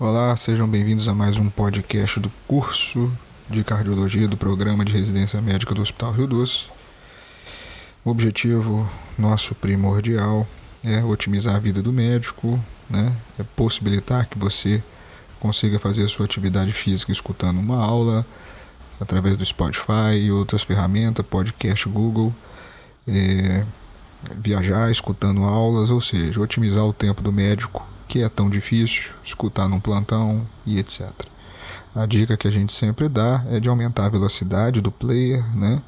Olá, sejam bem-vindos a mais um podcast do curso de cardiologia do programa de residência médica do Hospital Rio Doce. O objetivo nosso primordial é otimizar a vida do médico, né? é possibilitar que você consiga fazer a sua atividade física escutando uma aula através do Spotify e outras ferramentas, podcast Google, é, viajar escutando aulas, ou seja, otimizar o tempo do médico que é tão difícil escutar num plantão e etc. A dica que a gente sempre dá é de aumentar a velocidade do player, né?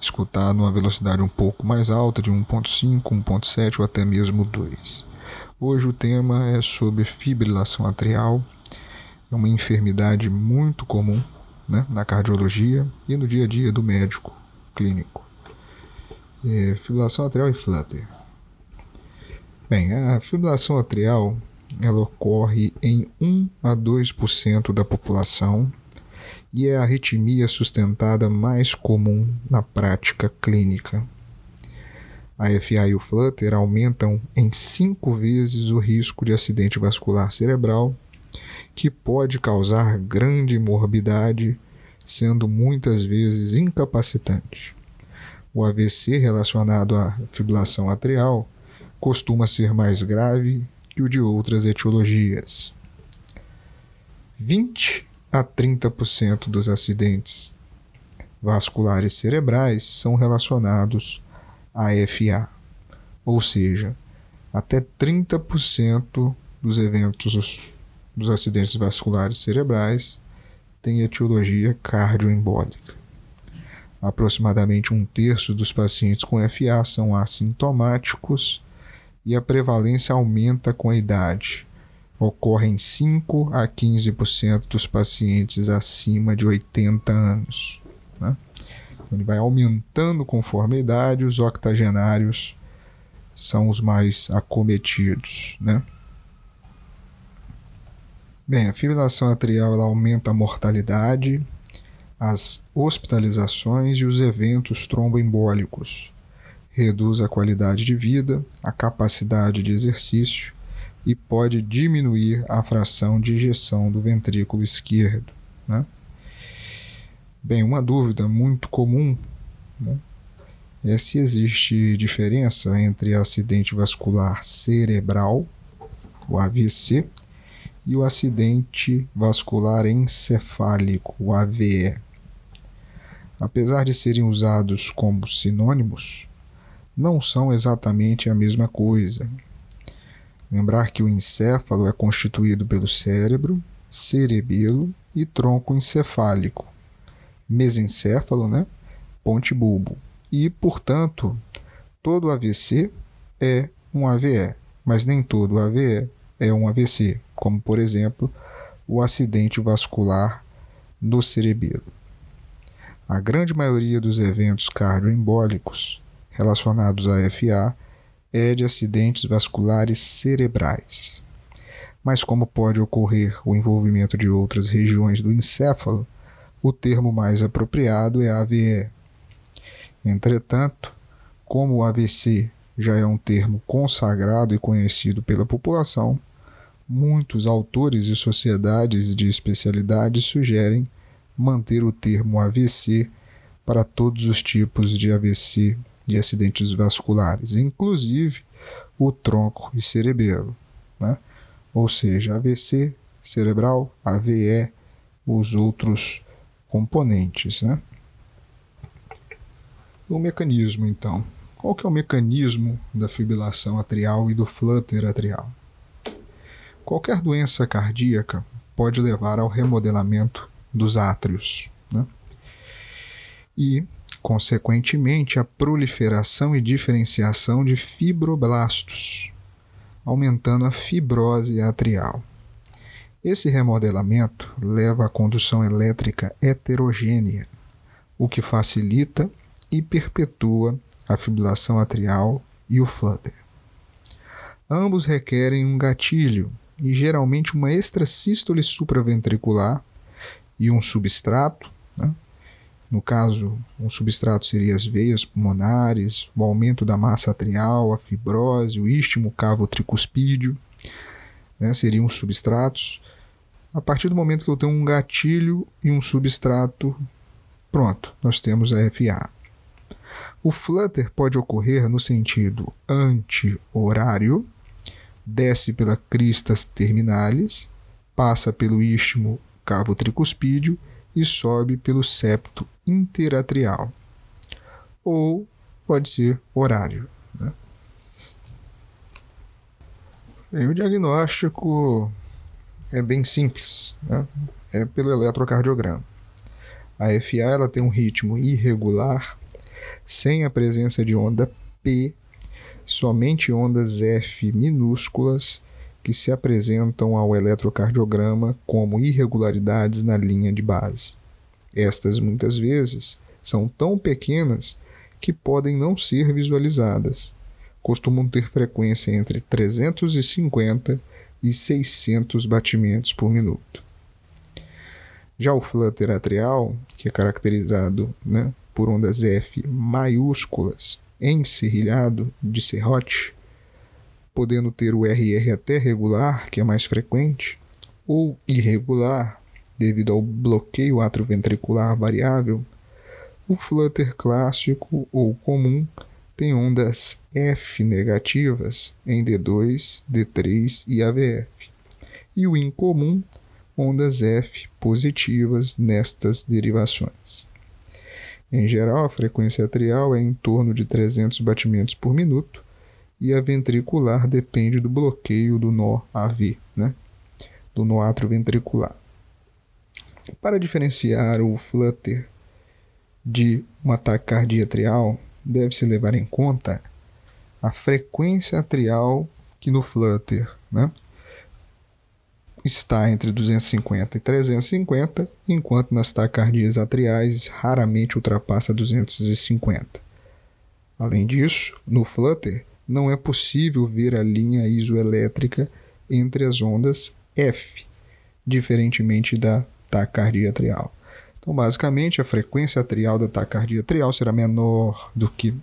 escutar numa velocidade um pouco mais alta, de 1.5, 1.7 ou até mesmo 2. Hoje o tema é sobre fibrilação atrial, é uma enfermidade muito comum né, na cardiologia e no dia a dia do médico clínico. É, fibrilação atrial e flutter. Bem, a fibrilação atrial ela ocorre em 1 a 2% da população e é a arritmia sustentada mais comum na prática clínica. A FA e o flutter aumentam em 5 vezes o risco de acidente vascular cerebral, que pode causar grande morbidade, sendo muitas vezes incapacitante. O AVC relacionado à fibrilação atrial costuma ser mais grave que o de outras etiologias. 20 a 30% dos acidentes vasculares cerebrais são relacionados à FA, ou seja, até 30% dos eventos dos acidentes vasculares cerebrais têm etiologia cardioembólica. Aproximadamente um terço dos pacientes com FA são assintomáticos e a prevalência aumenta com a idade. Ocorre em 5 a 15% dos pacientes acima de 80 anos. Né? Então, ele vai aumentando conforme a idade, os octogenários são os mais acometidos. Né? Bem, a fibrilação atrial aumenta a mortalidade, as hospitalizações e os eventos tromboembólicos reduz a qualidade de vida, a capacidade de exercício e pode diminuir a fração de ejeção do ventrículo esquerdo. Né? Bem, uma dúvida muito comum né, é se existe diferença entre acidente vascular cerebral, o AVC, e o acidente vascular encefálico, o AVE. Apesar de serem usados como sinônimos, não são exatamente a mesma coisa. Lembrar que o encéfalo é constituído pelo cérebro, cerebelo e tronco encefálico, mesencéfalo, né? ponte bulbo. E, portanto, todo AVC é um AVE, mas nem todo AVE é um AVC, como por exemplo o acidente vascular no cerebelo. A grande maioria dos eventos cardioembólicos relacionados à FA é de acidentes vasculares cerebrais. Mas, como pode ocorrer o envolvimento de outras regiões do encéfalo, o termo mais apropriado é AVE. Entretanto, como o AVC já é um termo consagrado e conhecido pela população, muitos autores e sociedades de especialidade sugerem manter o termo AVC para todos os tipos de AVC de acidentes vasculares, inclusive o tronco e cerebelo, né? ou seja, AVC cerebral, AVE, os outros componentes. Né? O mecanismo, então. Qual que é o mecanismo da fibrilação atrial e do flutter atrial? Qualquer doença cardíaca pode levar ao remodelamento dos átrios. Né? E consequentemente, a proliferação e diferenciação de fibroblastos, aumentando a fibrose atrial. Esse remodelamento leva à condução elétrica heterogênea, o que facilita e perpetua a fibrilação atrial e o flutter. Ambos requerem um gatilho e geralmente uma extrasístole supraventricular e um substrato, no caso, um substrato seria as veias pulmonares, o aumento da massa atrial, a fibrose, o istmo cavo tricuspídeo, né, seriam os substratos. A partir do momento que eu tenho um gatilho e um substrato, pronto, nós temos a FA. O flutter pode ocorrer no sentido anti-horário, desce pela cristas terminalis, passa pelo istmo cavo tricuspídeo e sobe pelo septo interatrial. Ou pode ser horário. Né? Bem, o diagnóstico é bem simples, né? é pelo eletrocardiograma. A FA ela tem um ritmo irregular, sem a presença de onda P, somente ondas F minúsculas que se apresentam ao eletrocardiograma como irregularidades na linha de base. Estas muitas vezes são tão pequenas que podem não ser visualizadas. Costumam ter frequência entre 350 e 600 batimentos por minuto. Já o flutter atrial, que é caracterizado né, por ondas F maiúsculas enserrilhado de serrote, podendo ter o RR até regular, que é mais frequente, ou irregular, devido ao bloqueio atroventricular variável, o flutter clássico ou comum tem ondas F negativas em D2, D3 e AVF, e o incomum, ondas F positivas nestas derivações. Em geral, a frequência atrial é em torno de 300 batimentos por minuto e a ventricular depende do bloqueio do nó AV, né? do nó atroventricular. Para diferenciar o flutter de um ataque cardíaco atrial, deve-se levar em conta a frequência atrial que no flutter, né? está entre 250 e 350, enquanto nas taquicardias atriais raramente ultrapassa 250. Além disso, no flutter não é possível ver a linha isoelétrica entre as ondas F, diferentemente da taquicardia atrial. Então, basicamente, a frequência atrial da taquicardia atrial será menor do que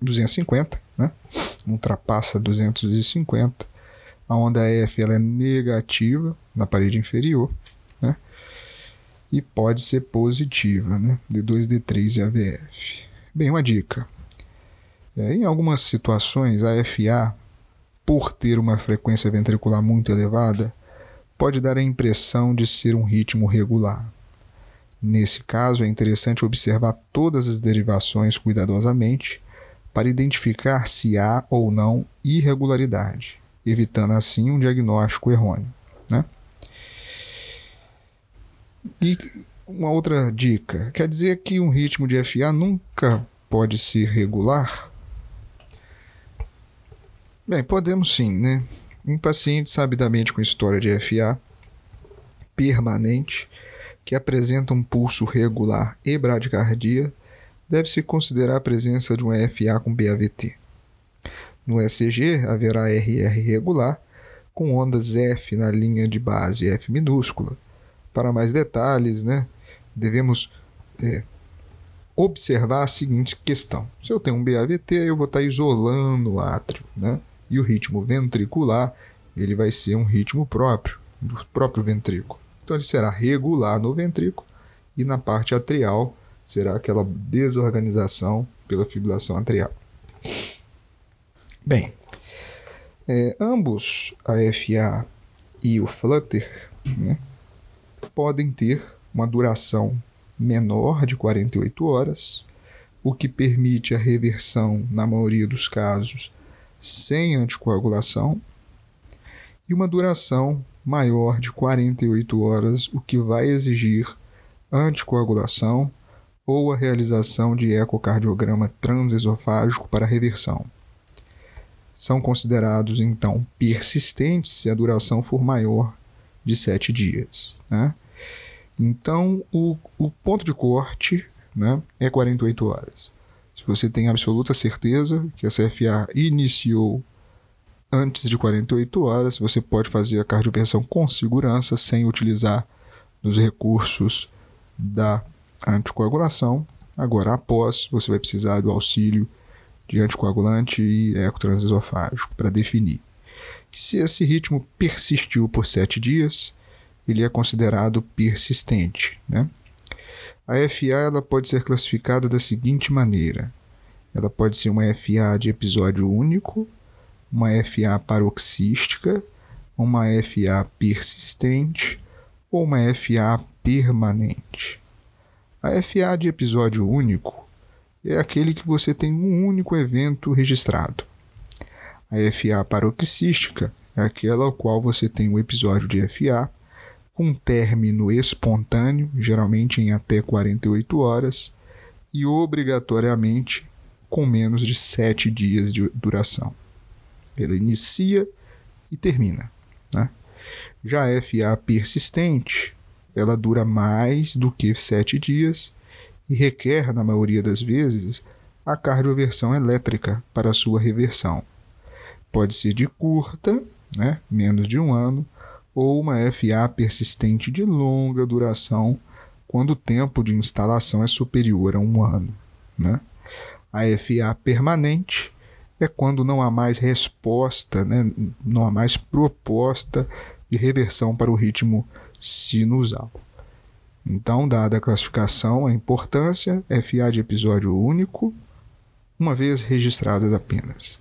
250, né? ultrapassa 250 a onda F ela é negativa na parede inferior, né? E pode ser positiva, né? D2, D3 e AVF. Bem, uma dica. É, em algumas situações, a FA, por ter uma frequência ventricular muito elevada, pode dar a impressão de ser um ritmo regular. Nesse caso, é interessante observar todas as derivações cuidadosamente para identificar se há ou não irregularidade evitando assim um diagnóstico errôneo. Né? E uma outra dica: quer dizer que um ritmo de FA nunca pode ser regular? Bem, podemos sim, né? Um paciente sabidamente com história de FA permanente, que apresenta um pulso regular e bradicardia, deve-se considerar a presença de uma FA com BAVT. No ECG haverá RR regular, com ondas F na linha de base F minúscula. Para mais detalhes, né, devemos é, observar a seguinte questão. Se eu tenho um BAVT, eu vou estar isolando o átrio, né? E o ritmo ventricular, ele vai ser um ritmo próprio, do próprio ventrículo. Então ele será regular no ventrículo e na parte atrial será aquela desorganização pela fibrilação atrial. Bem, é, ambos, a FA e o Flutter, né, podem ter uma duração menor de 48 horas, o que permite a reversão, na maioria dos casos, sem anticoagulação, e uma duração maior de 48 horas, o que vai exigir anticoagulação ou a realização de ecocardiograma transesofágico para reversão são considerados então persistentes se a duração for maior de sete dias. Né? Então, o, o ponto de corte né, é 48 horas. Se você tem absoluta certeza que a CFA iniciou antes de 48 horas, você pode fazer a cardioversão com segurança, sem utilizar os recursos da anticoagulação. Agora, após, você vai precisar do auxílio de anticoagulante e ecotransesofágico para definir. Se esse ritmo persistiu por sete dias, ele é considerado persistente. Né? A FA ela pode ser classificada da seguinte maneira: ela pode ser uma FA de episódio único, uma FA paroxística, uma FA persistente ou uma FA permanente. A FA de episódio único é aquele que você tem um único evento registrado. A FA paroxística é aquela ao qual você tem um episódio de FA com término espontâneo, geralmente em até 48 horas, e obrigatoriamente com menos de 7 dias de duração. Ela inicia e termina. Né? Já a FA persistente, ela dura mais do que 7 dias e requer, na maioria das vezes, a cardioversão elétrica para sua reversão. Pode ser de curta, né, menos de um ano, ou uma FA persistente de longa duração, quando o tempo de instalação é superior a um ano. Né? A FA permanente é quando não há mais resposta, né? não há mais proposta de reversão para o ritmo sinusal. Então, dada a classificação, a importância, FA de episódio único, uma vez registradas apenas.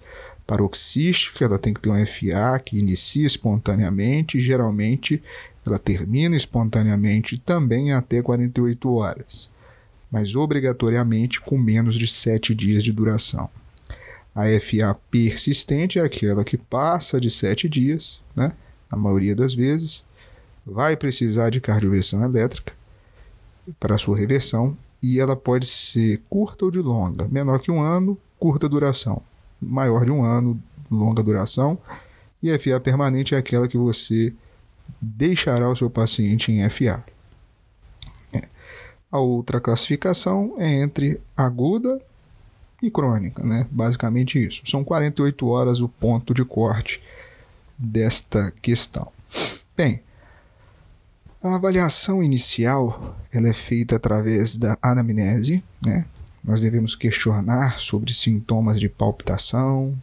Paroxística, ela tem que ter um FA que inicia espontaneamente e geralmente ela termina espontaneamente também até 48 horas mas obrigatoriamente com menos de 7 dias de duração. A FA persistente é aquela que passa de 7 dias, né? na maioria das vezes, vai precisar de cardioversão elétrica para sua reversão e ela pode ser curta ou de longa, menor que um ano, curta duração, maior de um ano, longa duração. E FA permanente é aquela que você deixará o seu paciente em FA. A outra classificação é entre aguda e crônica, né? Basicamente isso. São 48 horas o ponto de corte desta questão. Bem, a avaliação inicial ela é feita através da anamnese, né? Nós devemos questionar sobre sintomas de palpitação,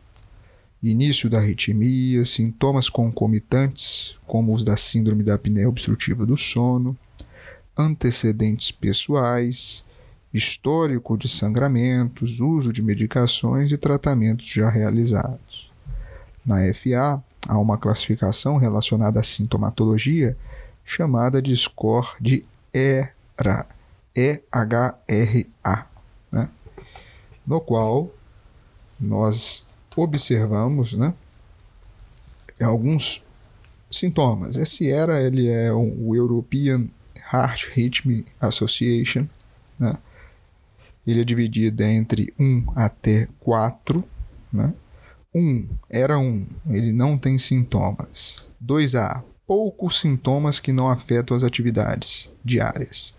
início da arritmia, sintomas concomitantes, como os da síndrome da apneia obstrutiva do sono, antecedentes pessoais, histórico de sangramentos, uso de medicações e tratamentos já realizados. Na FA, há uma classificação relacionada à sintomatologia chamada de score de ERA, E-H-R-A? No qual nós observamos né, alguns sintomas. Esse ERA ele é o European Heart Rhythm Association. Né? Ele é dividido entre 1 até 4. Né? 1 era 1, ele não tem sintomas. 2A, poucos sintomas que não afetam as atividades diárias.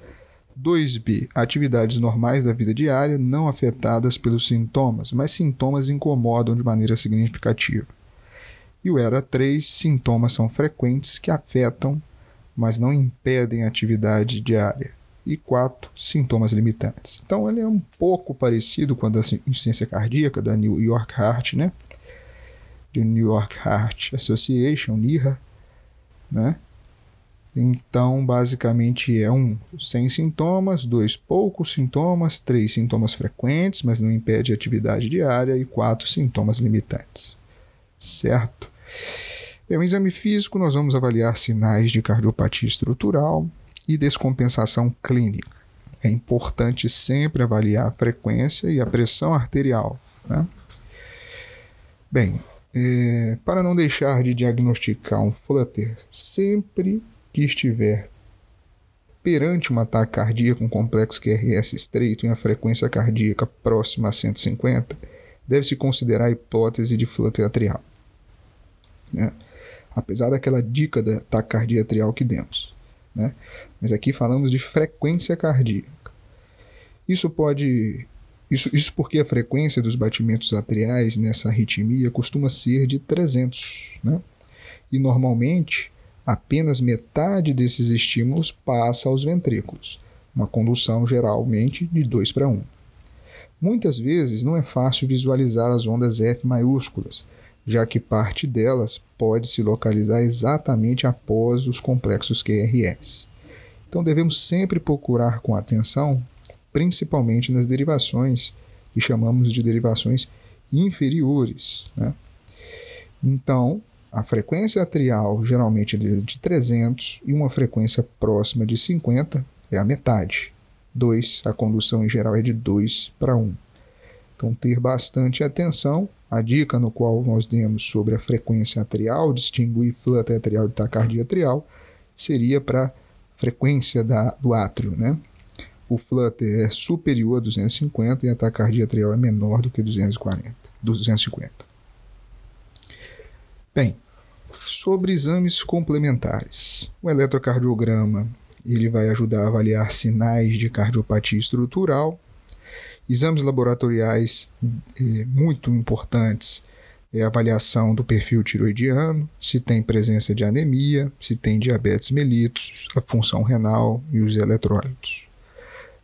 2B, atividades normais da vida diária não afetadas pelos sintomas, mas sintomas incomodam de maneira significativa. E o ERA 3, sintomas são frequentes que afetam mas não impedem a atividade diária. E quatro, sintomas limitantes. Então ele é um pouco parecido com a da insuficiência cardíaca da New York Heart, né? The New York Heart Association, NIHA, né? Então, basicamente é um sem sintomas, dois poucos sintomas, três sintomas frequentes, mas não impede a atividade diária e quatro sintomas limitantes. Certo? No exame físico, nós vamos avaliar sinais de cardiopatia estrutural e descompensação clínica. É importante sempre avaliar a frequência e a pressão arterial. Né? Bem, é, para não deixar de diagnosticar um flutter sempre que estiver perante um ataque cardíaco com complexo QRS estreito em a frequência cardíaca próxima a 150, deve-se considerar a hipótese de flutter atrial. Né? apesar daquela dica da taquicardia atrial que demos. Né? Mas aqui falamos de frequência cardíaca. Isso pode. Isso, isso porque a frequência dos batimentos atriais nessa arritmia costuma ser de 300. Né? E normalmente apenas metade desses estímulos passa aos ventrículos, uma condução geralmente de 2 para 1. Muitas vezes não é fácil visualizar as ondas F maiúsculas, já que parte delas pode se localizar exatamente após os complexos QRS. Então devemos sempre procurar com atenção, principalmente nas derivações que chamamos de derivações inferiores. Né? Então, a frequência atrial geralmente é de 300 e uma frequência próxima de 50 é a metade. 2, a condução em geral é de 2 para 1. Então, ter bastante atenção. A dica no qual nós demos sobre a frequência atrial, distinguir flutter atrial de taquicardia atrial, seria para frequência da, do átrio, né? O flutter é superior a 250 e a taquicardia atrial é menor do que 240, 250. Bem, sobre exames complementares. O eletrocardiograma ele vai ajudar a avaliar sinais de cardiopatia estrutural. Exames laboratoriais eh, muito importantes é a avaliação do perfil tiroidiano, se tem presença de anemia, se tem diabetes mellitus, a função renal e os eletrólitos.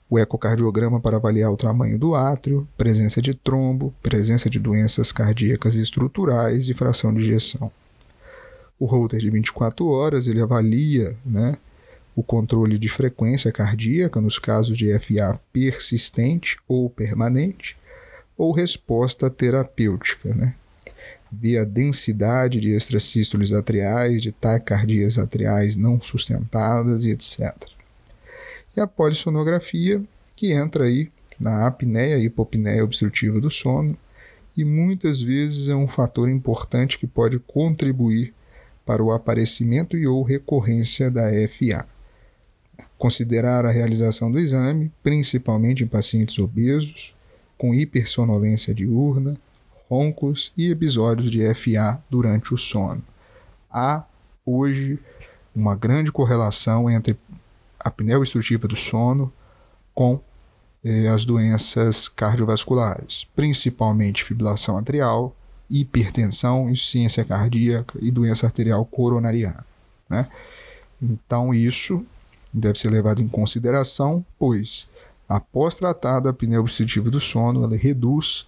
O ecocardiograma para avaliar o tamanho do átrio, presença de trombo, presença de doenças cardíacas estruturais e fração de ejeção. O holter de 24 horas ele avalia né, o controle de frequência cardíaca nos casos de FA persistente ou permanente, ou resposta terapêutica, né? via a densidade de extracístoles atriais, de taquicardias atriais não sustentadas e etc. E a polissonografia, que entra aí na apneia e hipopneia obstrutiva do sono, e muitas vezes é um fator importante que pode contribuir para o aparecimento e ou recorrência da FA considerar a realização do exame, principalmente em pacientes obesos, com hipersonolência diurna, roncos e episódios de FA durante o sono. Há hoje uma grande correlação entre a apneia obstrutiva do sono com eh, as doenças cardiovasculares, principalmente fibrilação atrial, hipertensão, insuficiência cardíaca e doença arterial coronariana. Né? Então, isso deve ser levado em consideração, pois, após tratada a apneia obstrutiva do sono, ela reduz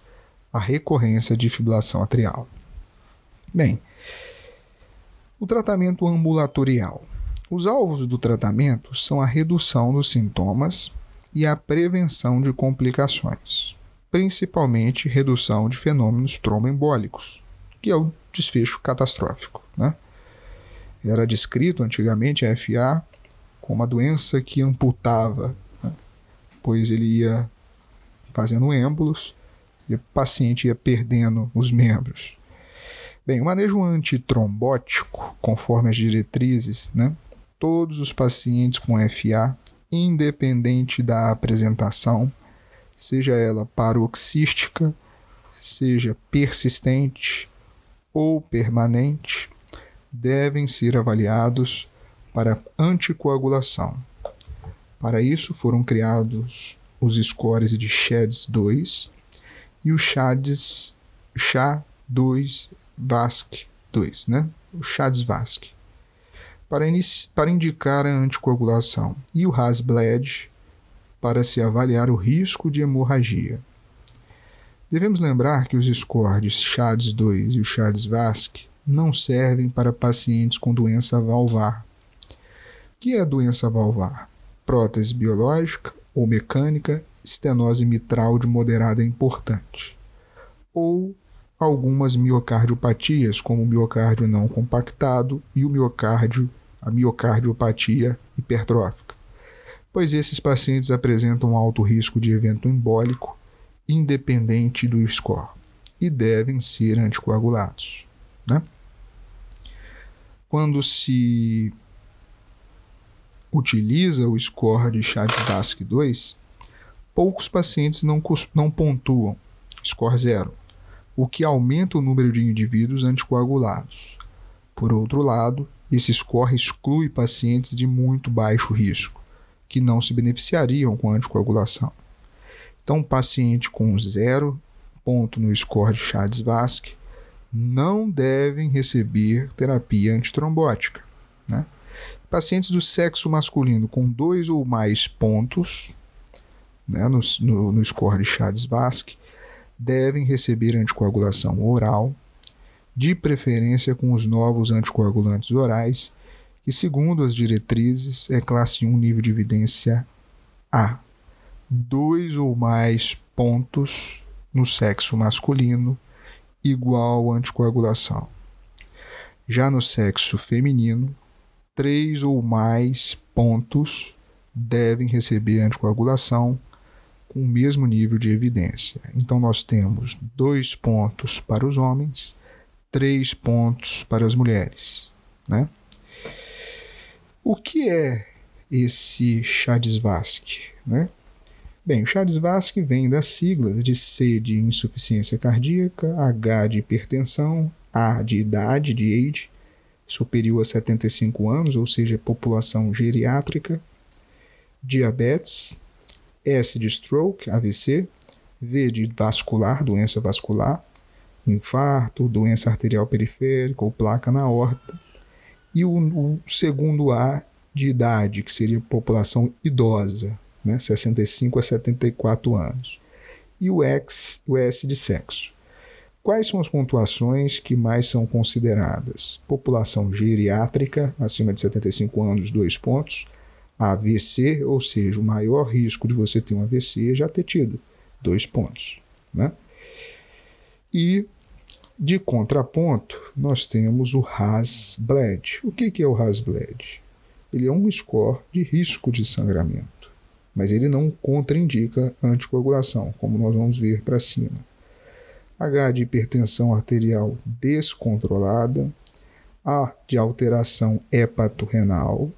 a recorrência de fibrilação atrial. Bem, o tratamento ambulatorial. Os alvos do tratamento são a redução dos sintomas e a prevenção de complicações, principalmente redução de fenômenos tromboembólicos, que é o desfecho catastrófico. Né? Era descrito antigamente a FA com uma doença que amputava, né? pois ele ia fazendo êmbolos e o paciente ia perdendo os membros. Bem, o manejo antitrombótico, conforme as diretrizes, né? todos os pacientes com FA, independente da apresentação, seja ela paroxística, seja persistente ou permanente, devem ser avaliados para anticoagulação. Para isso foram criados os scores de SHADS-2 e o SHADS SHA-2-VASC-2, né? O SHADS-VASC. Para, para indicar a anticoagulação e o RAS-BLED para se avaliar o risco de hemorragia. Devemos lembrar que os scores SHADS-2 e o SHADS-VASC não servem para pacientes com doença valvar, que é a doença valvar? Prótese biológica ou mecânica, estenose mitral de moderada importante. Ou algumas miocardiopatias, como o miocárdio não compactado e o miocárdio, a miocardiopatia hipertrófica, pois esses pacientes apresentam alto risco de evento embólico independente do score e devem ser anticoagulados. Né? Quando se utiliza o score de CHADS-VASC 2, poucos pacientes não, não pontuam score zero, o que aumenta o número de indivíduos anticoagulados. Por outro lado, esse score exclui pacientes de muito baixo risco, que não se beneficiariam com anticoagulação. Então, um paciente com zero ponto no score de CHADS-VASC não devem receber terapia antitrombótica. Né? Pacientes do sexo masculino com dois ou mais pontos né, no, no, no score de Chades-Vasque devem receber anticoagulação oral de preferência com os novos anticoagulantes orais, que, segundo as diretrizes, é classe 1 nível de evidência A. Dois ou mais pontos no sexo masculino igual anticoagulação. Já no sexo feminino, três ou mais pontos devem receber anticoagulação com o mesmo nível de evidência. Então, nós temos dois pontos para os homens, três pontos para as mulheres. Né? O que é esse Chades-Vasque? Né? Bem, o Chades-Vasque vem das siglas de C de insuficiência cardíaca, H de hipertensão, A de idade, de age, superior a 75 anos, ou seja, população geriátrica, diabetes, S de stroke, AVC, V de vascular, doença vascular, infarto, doença arterial periférica ou placa na horta, e o, o segundo A de idade, que seria população idosa, né, 65 a 74 anos, e o X, o S de sexo. Quais são as pontuações que mais são consideradas? População geriátrica, acima de 75 anos, dois pontos. AVC, ou seja, o maior risco de você ter um AVC é já ter tido, dois pontos. Né? E de contraponto, nós temos o Hasbled. O que é o Hasbled? Ele é um score de risco de sangramento, mas ele não contraindica anticoagulação, como nós vamos ver para cima. H de hipertensão arterial descontrolada, A de alteração hepatorrenal,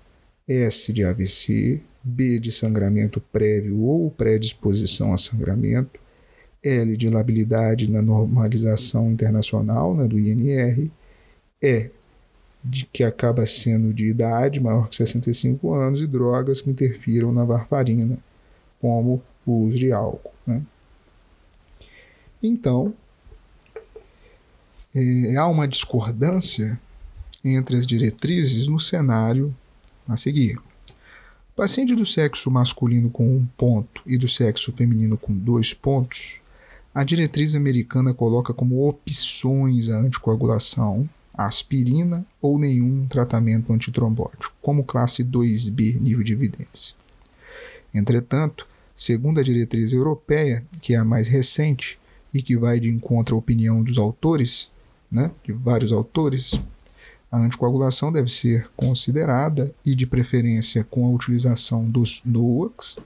S de AVC, B de sangramento prévio ou predisposição a sangramento, L de labilidade na normalização internacional né, do INR, E de que acaba sendo de idade maior que 65 anos e drogas que interfiram na varfarina, como o uso de álcool. Né? Então, é, há uma discordância entre as diretrizes no cenário a seguir. Paciente do sexo masculino com um ponto e do sexo feminino com dois pontos, a diretriz americana coloca como opções a anticoagulação a aspirina ou nenhum tratamento antitrombótico, como classe 2B nível de evidência. Entretanto, segundo a diretriz europeia, que é a mais recente e que vai de encontro à opinião dos autores, né, de vários autores, a anticoagulação deve ser considerada e, de preferência, com a utilização dos NOACs,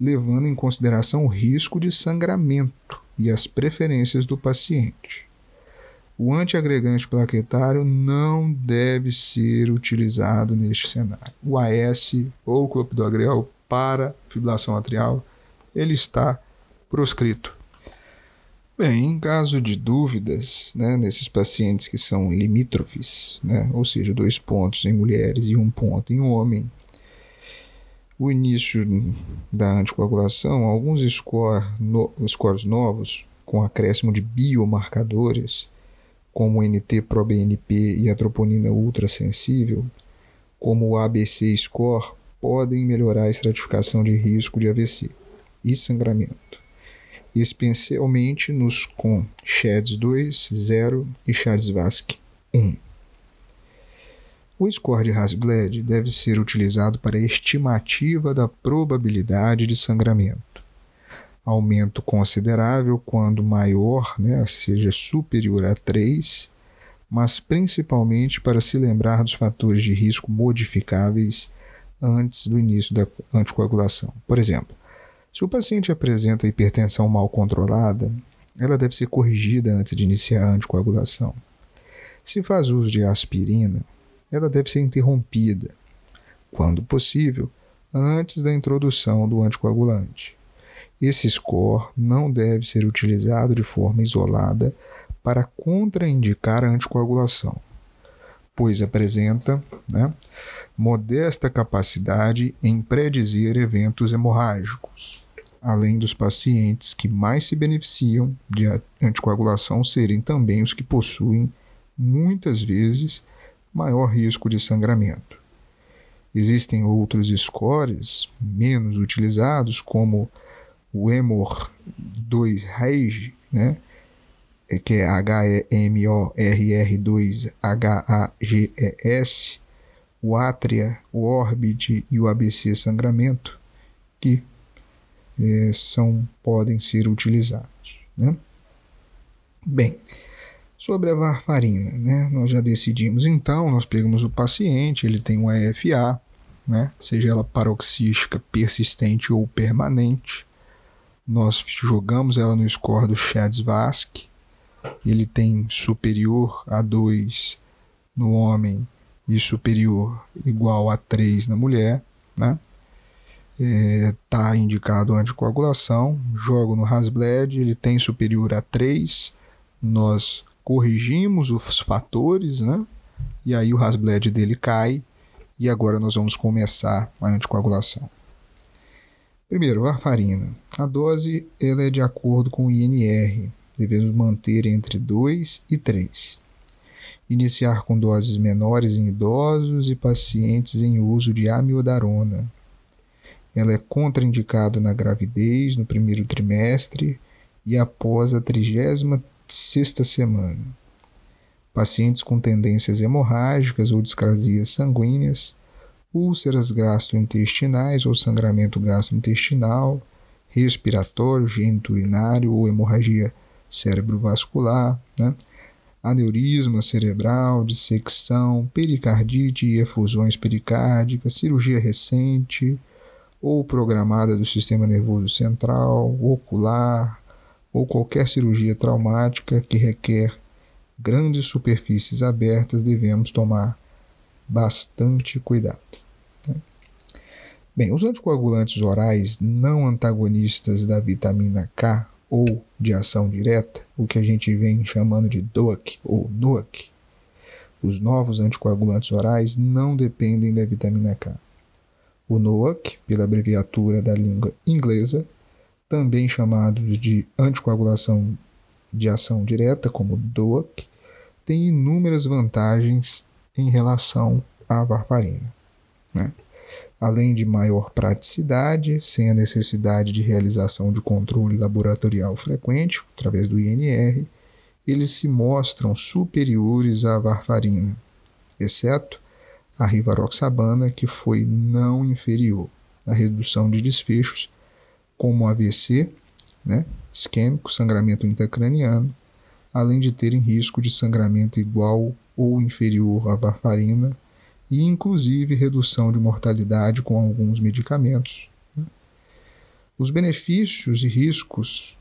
levando em consideração o risco de sangramento e as preferências do paciente. O antiagregante plaquetário não deve ser utilizado neste cenário. O AS ou clopidogrel para fibrilação atrial, ele está proscrito. Bem, em caso de dúvidas, né, nesses pacientes que são limítrofes, né, ou seja, dois pontos em mulheres e um ponto em homem, o início da anticoagulação, alguns score no, scores novos, com acréscimo de biomarcadores, como NT-proBNP e a troponina ultrassensível, como o ABC score, podem melhorar a estratificação de risco de AVC e sangramento especialmente nos com SHADS 2, 0 e SHADS VASC 1. O score de Hasbled deve ser utilizado para estimativa da probabilidade de sangramento. Aumento considerável quando maior, né, seja superior a 3, mas principalmente para se lembrar dos fatores de risco modificáveis antes do início da anticoagulação. Por exemplo, se o paciente apresenta hipertensão mal controlada, ela deve ser corrigida antes de iniciar a anticoagulação. Se faz uso de aspirina, ela deve ser interrompida, quando possível, antes da introdução do anticoagulante. Esse score não deve ser utilizado de forma isolada para contraindicar a anticoagulação, pois apresenta né, modesta capacidade em predizer eventos hemorrágicos além dos pacientes que mais se beneficiam de anticoagulação serem também os que possuem, muitas vezes, maior risco de sangramento. Existem outros scores menos utilizados, como o EMOR 2 RAGE, né? que é H-E-M-O-R-R-2-H-A-G-E-S, o Atria, o Orbit e o ABC Sangramento, que é, são, podem ser utilizados. Né? Bem, sobre a varfarina, né? nós já decidimos então, nós pegamos o paciente, ele tem um EFA, né? seja ela paroxística, persistente ou permanente. Nós jogamos ela no score do Shads-Vask, ele tem superior a 2 no homem e superior igual a 3 na mulher, né? Está é, indicado anticoagulação, jogo no Hasbled, ele tem superior a 3, nós corrigimos os fatores, né? E aí o Hasbled dele cai e agora nós vamos começar a anticoagulação. Primeiro, varfarina. A dose ela é de acordo com o INR, devemos manter entre 2 e 3. Iniciar com doses menores em idosos e pacientes em uso de amiodarona. Ela é contraindicada na gravidez, no primeiro trimestre e após a 36 semana. Pacientes com tendências hemorrágicas ou discrasias sanguíneas, úlceras gastrointestinais ou sangramento gastrointestinal, respiratório, geniturinário ou hemorragia cerebrovascular, né? aneurisma cerebral, dissecção, pericardite e efusões pericárdicas, cirurgia recente ou programada do sistema nervoso central, ocular ou qualquer cirurgia traumática que requer grandes superfícies abertas, devemos tomar bastante cuidado. Né? Bem, os anticoagulantes orais não antagonistas da vitamina K ou de ação direta, o que a gente vem chamando de DOAC ou NOAC. Os novos anticoagulantes orais não dependem da vitamina K. O NOAC, pela abreviatura da língua inglesa, também chamados de anticoagulação de ação direta, como DOAC, tem inúmeras vantagens em relação à varfarina. Né? além de maior praticidade, sem a necessidade de realização de controle laboratorial frequente, através do INR, eles se mostram superiores à varfarina, exceto a rivaroxabana, que foi não inferior na redução de desfechos, como AVC, né, isquêmico, sangramento intracraniano, além de terem risco de sangramento igual ou inferior à varfarina e inclusive redução de mortalidade com alguns medicamentos. Né? Os benefícios e riscos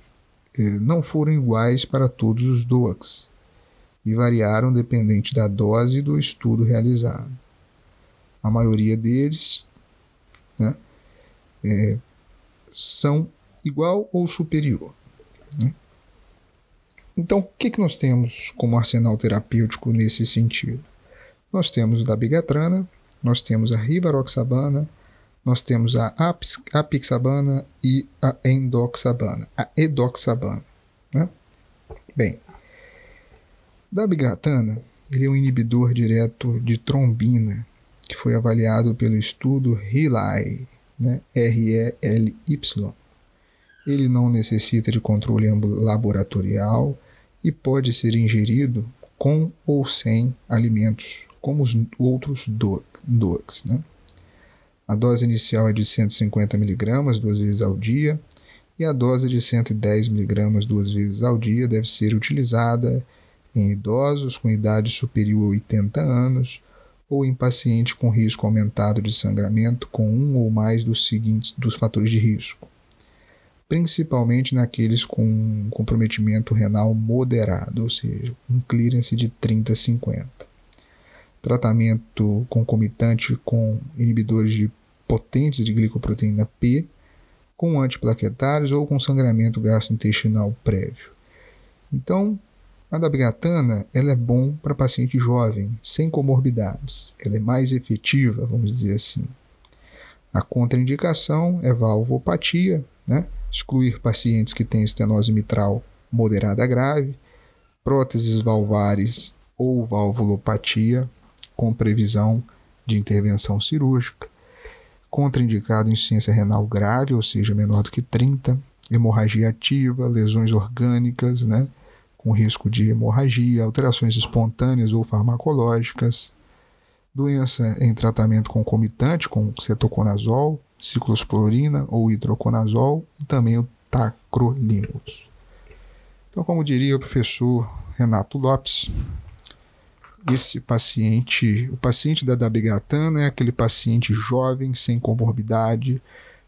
eh, não foram iguais para todos os DOACs e variaram dependente da dose do estudo realizado. A maioria deles né, é, são igual ou superior. Né? Então, o que, que nós temos como arsenal terapêutico nesse sentido? Nós temos da bigatrana, nós temos a rivaroxabana, nós temos a apixabana e a endoxabana, a edoxabana. Né? Bem, dabigatana ele é um inibidor direto de trombina, que foi avaliado pelo estudo RELY, né? R-E-L-Y. Ele não necessita de controle laboratorial e pode ser ingerido com ou sem alimentos como os outros DOACs. Né? A dose inicial é de 150 mg duas vezes ao dia e a dose de 110 mg duas vezes ao dia deve ser utilizada em idosos com idade superior a 80 anos ou em paciente com risco aumentado de sangramento com um ou mais dos seguintes dos fatores de risco, principalmente naqueles com comprometimento renal moderado, ou seja, um clearance de 30 a 50 tratamento concomitante com inibidores de potentes de glicoproteína P, com antiplaquetários ou com sangramento gastrointestinal prévio. Então, a dabigatana ela é bom para paciente jovem, sem comorbidades. Ela é mais efetiva, vamos dizer assim. A contraindicação é valvopatia, né? excluir pacientes que têm estenose mitral moderada grave, próteses valvares ou valvulopatia, com previsão de intervenção cirúrgica, contraindicado insuficiência renal grave, ou seja, menor do que 30, hemorragia ativa, lesões orgânicas, né, com risco de hemorragia, alterações espontâneas ou farmacológicas, doença em tratamento concomitante com cetoconazol, ciclosporina ou hidroconazol e também o tacrolimus. Então, como diria o professor Renato Lopes, esse paciente, o paciente da dabigatana é aquele paciente jovem, sem comorbidade,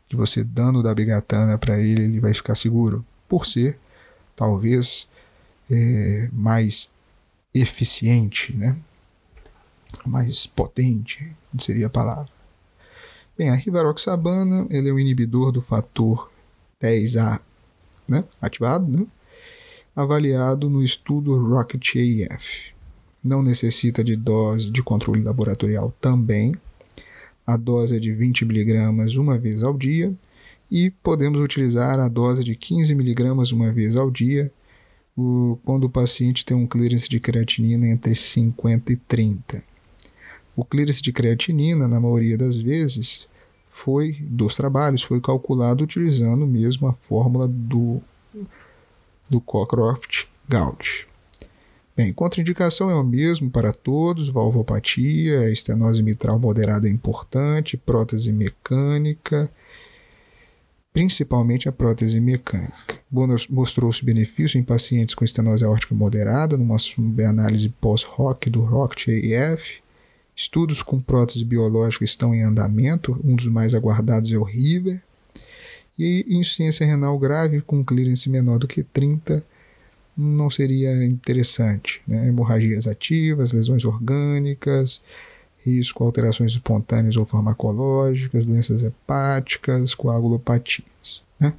que você dando dabigatana para ele, ele vai ficar seguro, por ser talvez é, mais eficiente, né? mais potente, seria a palavra. Bem, a rivaroxabana ele é o inibidor do fator 10A né? ativado, né? avaliado no estudo ROCKET-AF. Não necessita de dose de controle laboratorial também. A dose é de 20 mg uma vez ao dia e podemos utilizar a dose de 15 mg uma vez ao dia o, quando o paciente tem um clearance de creatinina entre 50 e 30. O clearance de creatinina, na maioria das vezes, foi dos trabalhos, foi calculado utilizando mesmo a fórmula do, do Cockcroft-Gault. Bem, contraindicação é o mesmo para todos: valvopatia, estenose mitral moderada é importante, prótese mecânica, principalmente a prótese mecânica. Mostrou-se benefício em pacientes com estenose aórtica moderada, numa análise pós-ROC do ROCT-AF. Estudos com prótese biológica estão em andamento, um dos mais aguardados é o RIVER. E insuficiência renal grave com clearance menor do que 30 não seria interessante. Né? Hemorragias ativas, lesões orgânicas, risco alterações espontâneas ou farmacológicas, doenças hepáticas, coagulopatias. Né?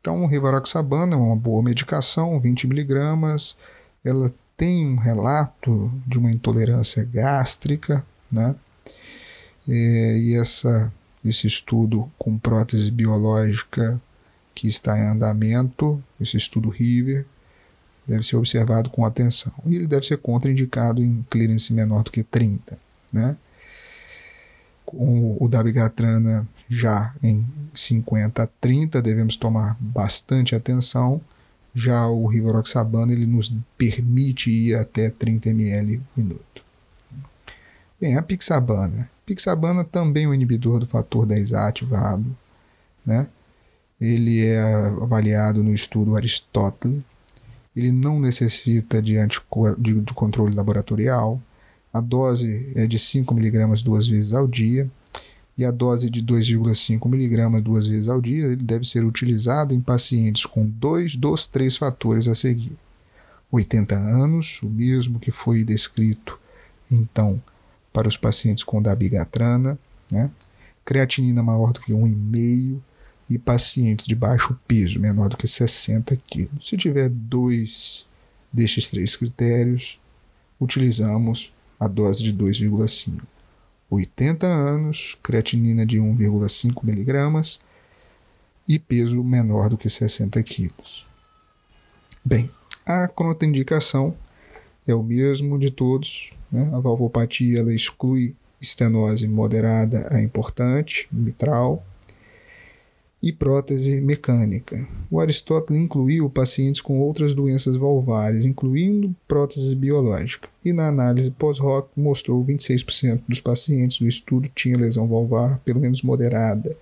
Então, rivaroxabana é uma boa medicação, 20 miligramas, ela tem um relato de uma intolerância gástrica, né? E, e essa, esse estudo com prótese biológica que está em andamento, esse estudo River, deve ser observado com atenção. E ele deve ser contraindicado em clearance menor do que 30. Né? Com o dabigatrana já em 50 a 30, devemos tomar bastante atenção. Já o rivaroxabana ele nos permite ir até 30 ml minuto. Bem, a pixabana. Pixabana também é um inibidor do fator 10A ativado. Né? Ele é avaliado no estudo Aristóteles ele não necessita de, de, de controle laboratorial. A dose é de 5 mg duas vezes ao dia e a dose de 2,5 mg duas vezes ao dia ele deve ser utilizado em pacientes com dois dos três fatores a seguir. 80 anos, o mesmo que foi descrito então para os pacientes com dabigatrana, né? creatinina maior do que 1,5 e pacientes de baixo peso, menor do que 60 kg. Se tiver dois destes três critérios, utilizamos a dose de 2,5. 80 anos, creatinina de 1,5 mg e peso menor do que 60 kg. Bem, a contraindicação é o mesmo de todos. Né? A valvopatia ela exclui estenose moderada é importante, mitral, e prótese mecânica. O Aristóteles incluiu pacientes com outras doenças valvares, incluindo prótese biológica, e na análise pós-hoc mostrou que 26% dos pacientes do estudo tinham lesão valvar, pelo menos moderada,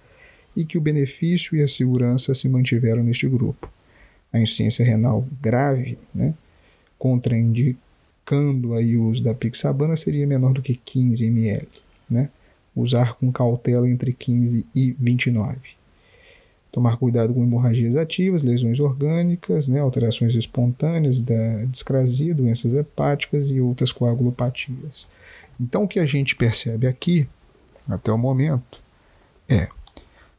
e que o benefício e a segurança se mantiveram neste grupo. A insuficiência renal grave, né, contraindicando aí o uso da pixabana, seria menor do que 15 ml. Né? Usar com cautela entre 15 e 29 tomar cuidado com hemorragias ativas, lesões orgânicas, né, alterações espontâneas da discrasia, doenças hepáticas e outras coagulopatias. Então, o que a gente percebe aqui, até o momento, é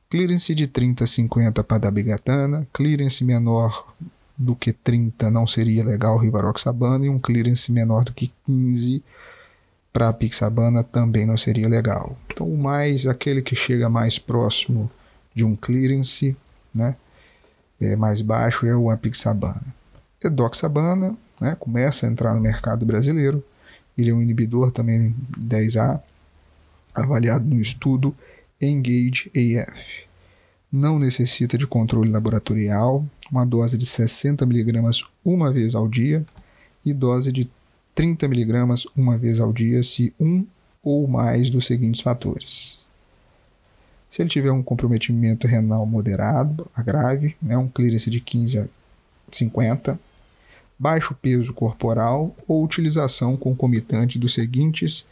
clearance de 30 a 50 para dabigatana, clearance menor do que 30 não seria legal rivaroxabana e um clearance menor do que 15 para pixabana também não seria legal. Então, o mais aquele que chega mais próximo de um clearance né, é, mais baixo é o apixabana. Edoxabana né, começa a entrar no mercado brasileiro, ele é um inibidor também 10A, avaliado no estudo Engage AF. não necessita de controle laboratorial, uma dose de 60 mg uma vez ao dia e dose de 30 mg uma vez ao dia se um ou mais dos seguintes fatores. Se ele tiver um comprometimento renal moderado a grave, né, um clearance de 15 a 50, baixo peso corporal ou utilização concomitante dos seguintes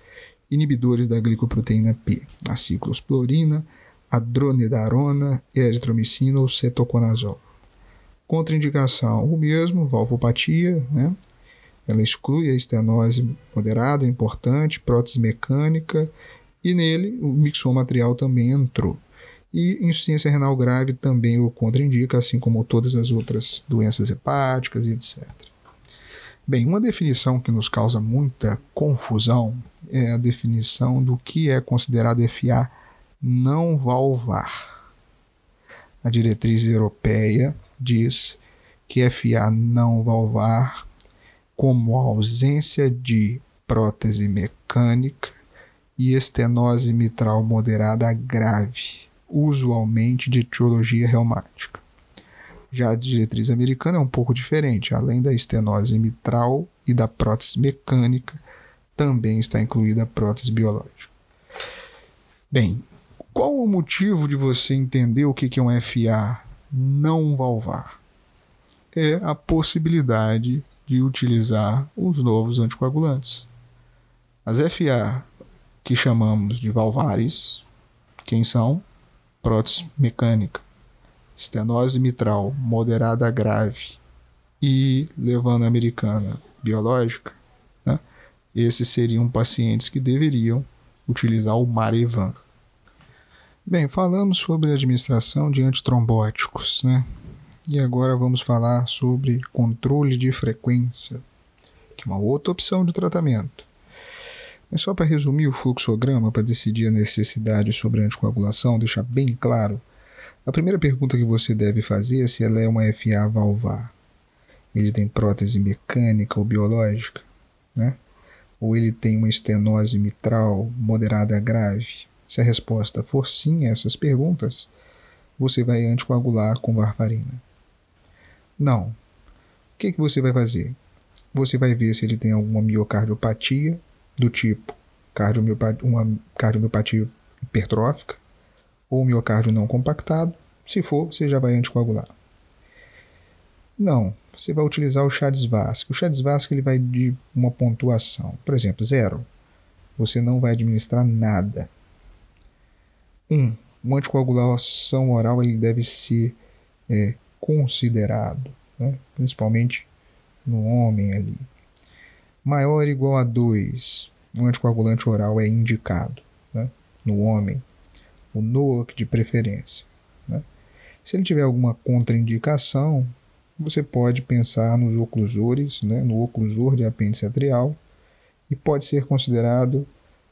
inibidores da glicoproteína P, a ciclosporina, a dronedarona, eritromicina ou cetoconazol. Contraindicação, o mesmo, valvopatia, né? Ela exclui a estenose moderada, importante, prótese mecânica, e nele o mixomatrial também entrou. E insuficiência renal grave também o contraindica, assim como todas as outras doenças hepáticas e etc. Bem, uma definição que nos causa muita confusão é a definição do que é considerado FA não valvar. A diretriz europeia diz que FA não valvar, como ausência de prótese mecânica e estenose mitral moderada grave, usualmente de etiologia reumática. Já a diretriz americana é um pouco diferente. Além da estenose mitral e da prótese mecânica, também está incluída a prótese biológica. Bem, qual o motivo de você entender o que é um FA não valvar? É a possibilidade de utilizar os novos anticoagulantes. As FA que chamamos de valvares, quem são? Prótese mecânica estenose mitral moderada a grave e levando americana biológica, né, esses seriam pacientes que deveriam utilizar o Marevan. Bem, falamos sobre administração de antitrombóticos, né? E agora vamos falar sobre controle de frequência, que é uma outra opção de tratamento. Mas só para resumir o fluxograma, para decidir a necessidade sobre a anticoagulação, deixar bem claro a primeira pergunta que você deve fazer é se ela é uma FA valvar. Ele tem prótese mecânica ou biológica, né? Ou ele tem uma estenose mitral moderada a grave? Se a resposta for sim a essas perguntas, você vai anticoagular com varfarina. Não. O que, que você vai fazer? Você vai ver se ele tem alguma miocardiopatia do tipo cardiomiopatia, uma cardiomiopatia hipertrófica, ou miocárdio não compactado. Se for, você já vai anticoagular. Não, você vai utilizar o Chades-Vasque. O Chades-Vasque ele vai de uma pontuação. Por exemplo, zero. Você não vai administrar nada. Um, uma anticoagulação oral ele deve ser é, considerado, né? principalmente no homem ali. Maior ou igual a 2, um anticoagulante oral é indicado né? no homem o NOAC de preferência. Né? Se ele tiver alguma contraindicação, você pode pensar nos oclusores, né, no oclusor de apêndice atrial, e pode ser considerado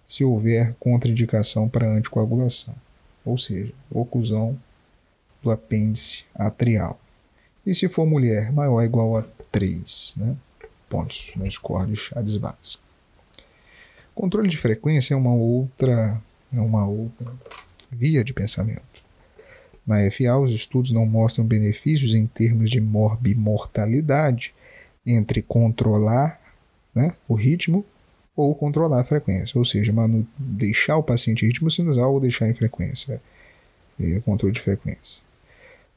se houver contraindicação para anticoagulação, ou seja, oclusão do apêndice atrial. E se for mulher, maior ou igual a 3 né, pontos no score de. Controle de frequência é uma outra, é uma outra via de pensamento. Na FA, os estudos não mostram benefícios em termos de morbimortalidade entre controlar né, o ritmo ou controlar a frequência, ou seja, manu deixar o paciente em ritmo sinusal ou deixar em frequência, é, controle de frequência.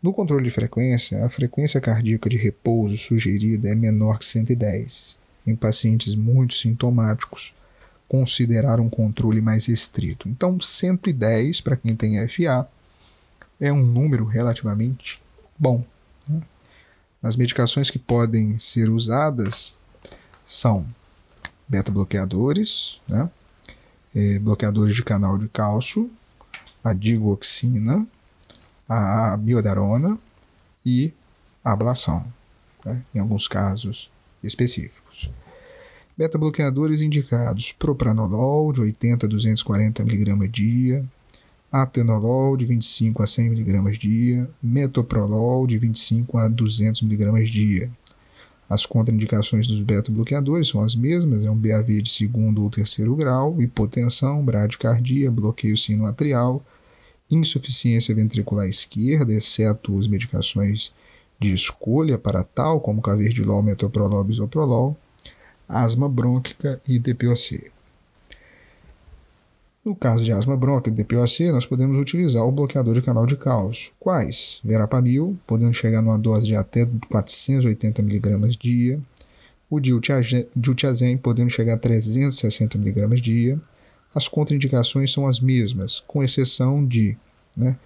No controle de frequência, a frequência cardíaca de repouso sugerida é menor que 110. Em pacientes muito sintomáticos, considerar um controle mais estrito. Então, 110 para quem tem FA é um número relativamente bom. Né? As medicações que podem ser usadas são beta-bloqueadores, né? é, bloqueadores de canal de cálcio, a digoxina, a biodarona e a ablação, né? em alguns casos específicos. Beta-bloqueadores indicados: propranolol de 80 a 240 mg dia, atenolol de 25 a 100 mg dia, metoprolol de 25 a 200 mg dia. As contraindicações dos beta-bloqueadores são as mesmas: é um BAV de segundo ou terceiro grau, hipotensão, bradicardia, bloqueio sinoatrial insuficiência ventricular esquerda, exceto as medicações de escolha para tal, como carvedilol, metoprolol, bisoprolol, asma brônquica e DPOC. No caso de asma brônquica e DPOC, nós podemos utilizar o bloqueador de canal de cálcio. Quais? Verapamil, podendo chegar numa dose de até 480 mg dia. O diltiazem, podendo chegar a 360 mg dia. As contraindicações são as mesmas, com exceção de né,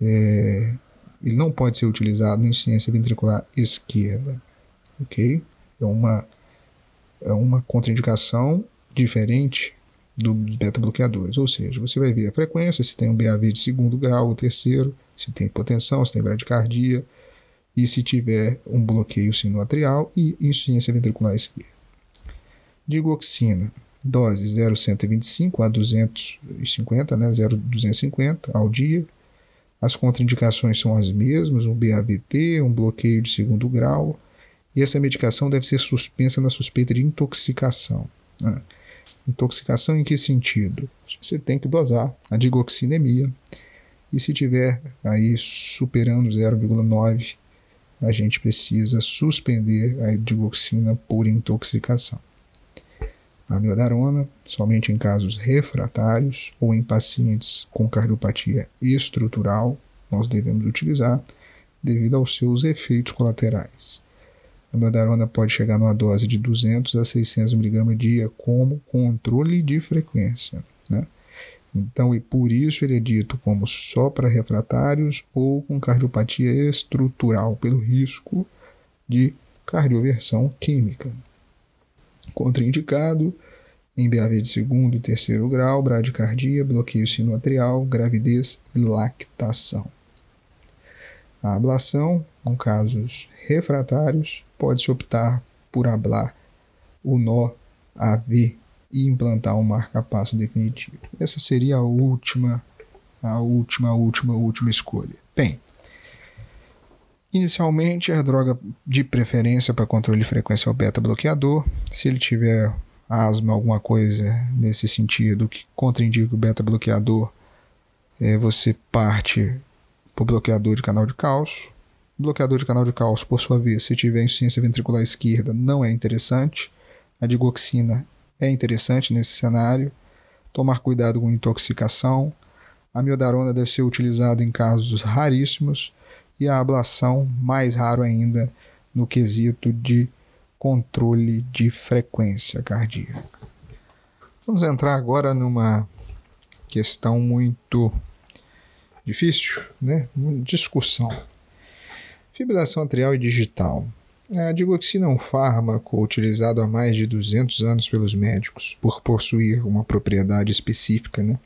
é, ele não pode ser utilizado em insuficiência ventricular esquerda. Ok? É uma, uma contraindicação diferente dos beta-bloqueadores. Ou seja, você vai ver a frequência, se tem um BAV de segundo grau ou terceiro, se tem hipotensão, se tem bradicardia, e se tiver um bloqueio sinoatrial e insuficiência ventricular esquerda. Digoxina, dose 0,125 a 250, né, 0,250 ao dia, as contraindicações são as mesmas, um BAVT, um bloqueio de segundo grau, e essa medicação deve ser suspensa na suspeita de intoxicação. Né? Intoxicação em que sentido? Você tem que dosar a digoxinemia, e se tiver aí superando 0,9, a gente precisa suspender a digoxina por intoxicação. A miodarona, somente em casos refratários ou em pacientes com cardiopatia estrutural, nós devemos utilizar devido aos seus efeitos colaterais. A miodarona pode chegar numa dose de 200 a 600 mg dia como controle de frequência. Né? Então, e por isso ele é dito como só para refratários ou com cardiopatia estrutural, pelo risco de cardioversão química contraindicado em BAV de segundo e terceiro grau, bradicardia, bloqueio sinoatrial, gravidez e lactação. A ablação, em casos refratários, pode-se optar por ablar o nó AV e implantar um marca-passo definitivo. Essa seria a última, a última, última, última escolha. Bem, Inicialmente, a droga de preferência para controle de frequência é o beta-bloqueador. Se ele tiver asma, alguma coisa nesse sentido que contraindica o beta-bloqueador, é, você parte para o bloqueador de canal de cálcio. Bloqueador de canal de cálcio, por sua vez, se tiver insuficiência ventricular esquerda, não é interessante. A digoxina é interessante nesse cenário. Tomar cuidado com intoxicação. A miodarona deve ser utilizada em casos raríssimos e a ablação, mais raro ainda, no quesito de controle de frequência cardíaca. Vamos entrar agora numa questão muito difícil, né? Discussão. Fibrilação atrial e digital. A digoxina é um fármaco utilizado há mais de 200 anos pelos médicos por possuir uma propriedade específica, né?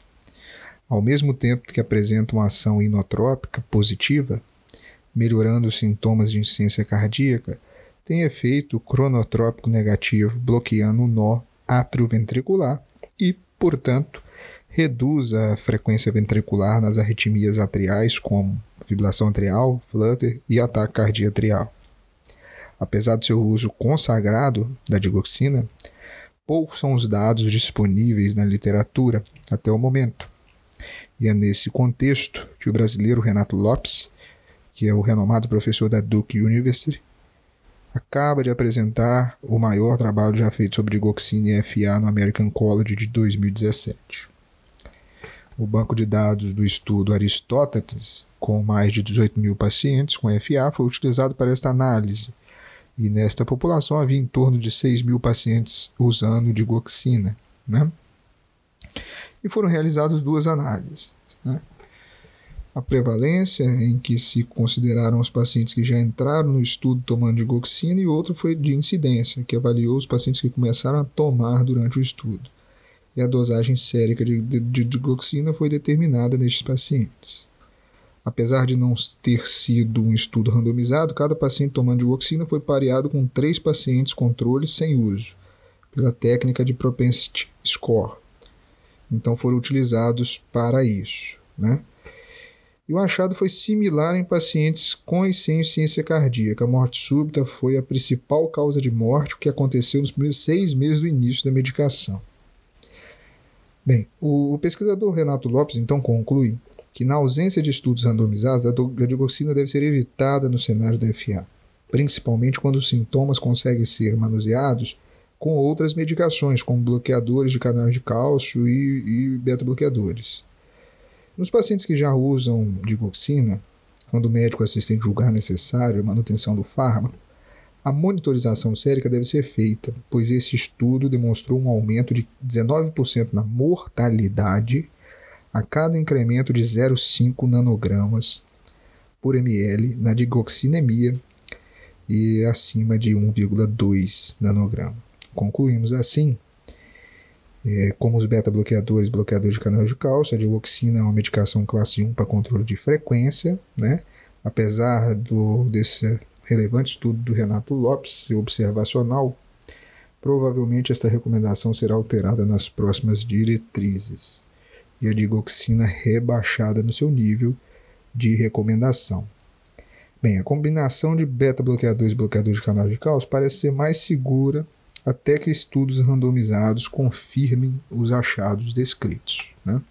Ao mesmo tempo que apresenta uma ação inotrópica positiva, melhorando os sintomas de insuficiência cardíaca, tem efeito cronotrópico negativo, bloqueando o nó atrioventricular e, portanto, reduz a frequência ventricular nas arritmias atriais, como fibrilação atrial, flutter e ataque cardíaco atrial. Apesar do seu uso consagrado da digoxina, poucos são os dados disponíveis na literatura até o momento. E é nesse contexto que o brasileiro Renato Lopes que é o renomado professor da Duke University, acaba de apresentar o maior trabalho já feito sobre digoxina e FA no American College de 2017. O banco de dados do estudo Aristóteles, com mais de 18 mil pacientes com FA, foi utilizado para esta análise, e nesta população havia em torno de 6 mil pacientes usando digoxina. Né? E foram realizadas duas análises. Né? a prevalência, em que se consideraram os pacientes que já entraram no estudo tomando digoxina, e outro foi de incidência, que avaliou os pacientes que começaram a tomar durante o estudo. E a dosagem sérica de, digoxina foi determinada nestes pacientes. Apesar de não ter sido um estudo randomizado, cada paciente tomando digoxina foi pareado com três pacientes controle sem uso, pela técnica de propensity score. Então foram utilizados para isso. Né? E o achado foi similar em pacientes com e sem insuficiência cardíaca. A morte súbita foi a principal causa de morte, o que aconteceu nos primeiros seis meses do início da medicação. Bem, o pesquisador Renato Lopes então conclui que na ausência de estudos randomizados, a digoxina deve ser evitada no cenário da FA, principalmente quando os sintomas conseguem ser manuseados com outras medicações, como bloqueadores de canais de cálcio e, e beta-bloqueadores. Nos pacientes que já usam digoxina, quando o médico assistente julgar necessário a manutenção do fármaco, a monitorização sérica deve ser feita, pois esse estudo demonstrou um aumento de 19% na mortalidade a cada incremento de 0,5 nanogramas por ml na digoxinemia e acima de 1,2 nanograma. Concluímos assim, é, como os beta-bloqueadores, bloqueadores de canal de cálcio, a digoxina é uma medicação classe 1 para controle de frequência, né? apesar do, desse relevante estudo do Renato Lopes ser observacional, provavelmente esta recomendação será alterada nas próximas diretrizes e a digoxina rebaixada no seu nível de recomendação. Bem, a combinação de beta-bloqueadores e bloqueadores de canal de cálcio parece ser mais segura até que estudos randomizados confirmem os achados descritos. Né?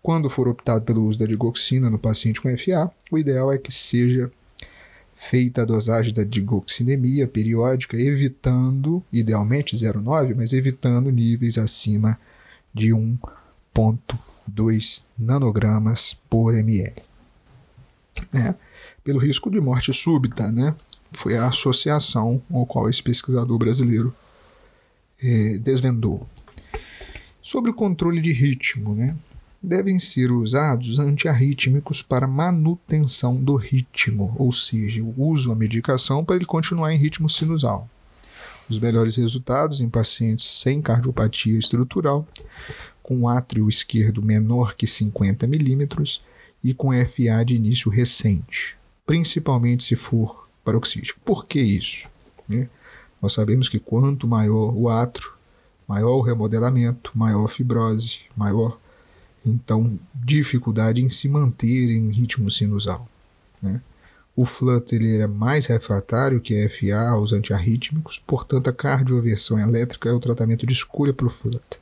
Quando for optado pelo uso da digoxina no paciente com FA, o ideal é que seja feita a dosagem da digoxinemia periódica, evitando, idealmente 0,9, mas evitando níveis acima de 1,2 nanogramas por ml. É, pelo risco de morte súbita, né? Foi a associação ao qual esse pesquisador brasileiro eh, desvendou. Sobre o controle de ritmo, né? Devem ser usados antiarrítmicos para manutenção do ritmo, ou seja, o uso da medicação para ele continuar em ritmo sinusal. Os melhores resultados em pacientes sem cardiopatia estrutural, com átrio esquerdo menor que 50 milímetros e com FA de início recente, principalmente se for paroxístico. Por que isso? Né? Nós sabemos que quanto maior o átrio, maior o remodelamento, maior a fibrose, maior então dificuldade em se manter em ritmo sinusal. Né? O flutter ele é mais refratário que FA aos antiarrítmicos, portanto a cardioversão elétrica é o tratamento de escolha para o flutter.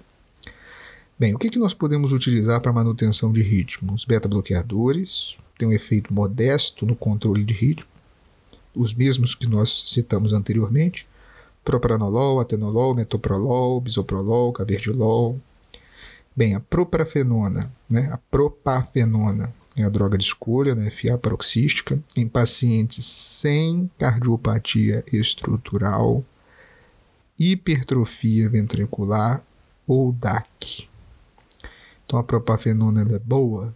Bem, o que, que nós podemos utilizar para manutenção de ritmo? Os beta-bloqueadores têm um efeito modesto no controle de ritmo, os mesmos que nós citamos anteriormente, propranolol, atenolol, metoprolol, bisoprolol, caverdilol, Bem, a proprafenona, né, a propafenona é a droga de escolha, né, FA paroxística, em pacientes sem cardiopatia estrutural, hipertrofia ventricular ou DAC. Então a propafenona é boa?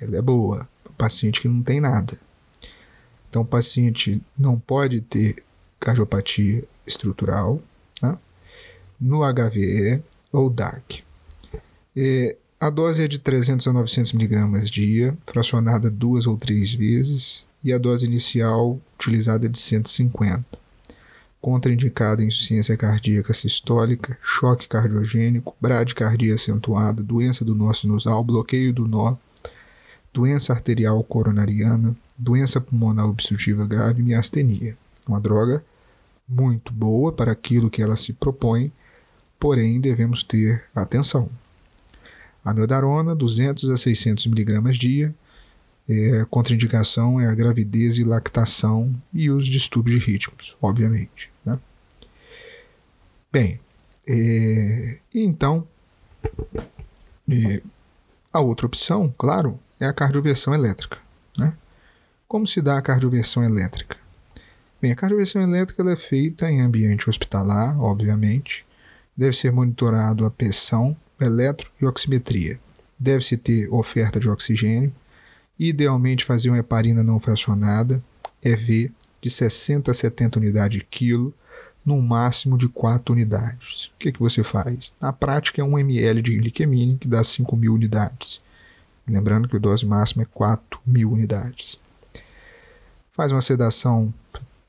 Ela é boa. O paciente que não tem nada. Então o paciente não pode ter cardiopatia estrutural né, no HVE ou DAC. É, a dose é de 300 a 900 mg dia, fracionada duas ou três vezes, e a dose inicial utilizada é de 150. Contraindicado insuficiência cardíaca sistólica, choque cardiogênico, bradicardia acentuada, doença do nó sinusal, bloqueio do nó, doença arterial coronariana, doença pulmonar obstrutiva grave e miastenia. Uma droga muito boa para aquilo que ela se propõe, porém devemos ter atenção. Amiodarona, 200 a 600 mg dia. É, contraindicação é a gravidez e lactação e os distúrbios de ritmos, obviamente. Né? Bem, é, então, é, a outra opção, claro, é a cardioversão elétrica. Né? Como se dá a cardioversão elétrica? Bem, a cardioversão elétrica é feita em ambiente hospitalar, obviamente. Deve ser monitorado a pressão eletro e oximetria. Deve-se ter oferta de oxigênio, idealmente fazer uma heparina não fracionada, EV, de 60 a 70 unidades de quilo, num máximo de 4 unidades. O que, que você faz? Na prática é 1 ml de liquemine, que dá 5 mil unidades. Lembrando que a dose máxima é 4 mil unidades. Faz uma sedação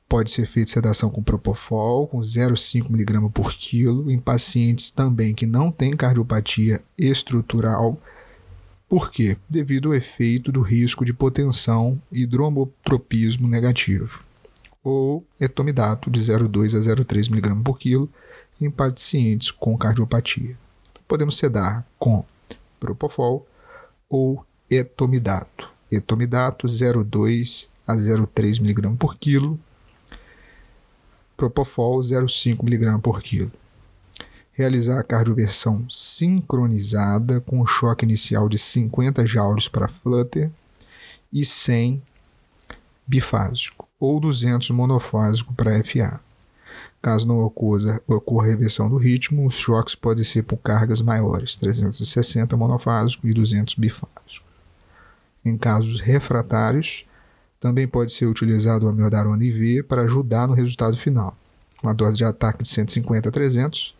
Pode ser feita sedação com propofol, com 0,5 mg por quilo, em pacientes também que não têm cardiopatia estrutural. Por quê? Devido ao efeito do risco de hipotensão e hidromotropismo negativo. Ou etomidato de 0,2 a 0,3 mg por quilo em pacientes com cardiopatia. Podemos sedar com propofol ou etomidato. Etomidato 0,2 a 0,3 mg por quilo. Propofol 0,5 mg por quilo. Realizar a cardioversão sincronizada com o choque inicial de 50 joules para flutter e 100 bifásico ou 200 monofásico para FA. Caso não ocorra, ocorra reversão do ritmo, os choques podem ser por cargas maiores, 360 monofásico e 200 bifásico. Em casos refratários, também pode ser utilizado o amiodarona IV para ajudar no resultado final. Uma dose de ataque de 150 a 300,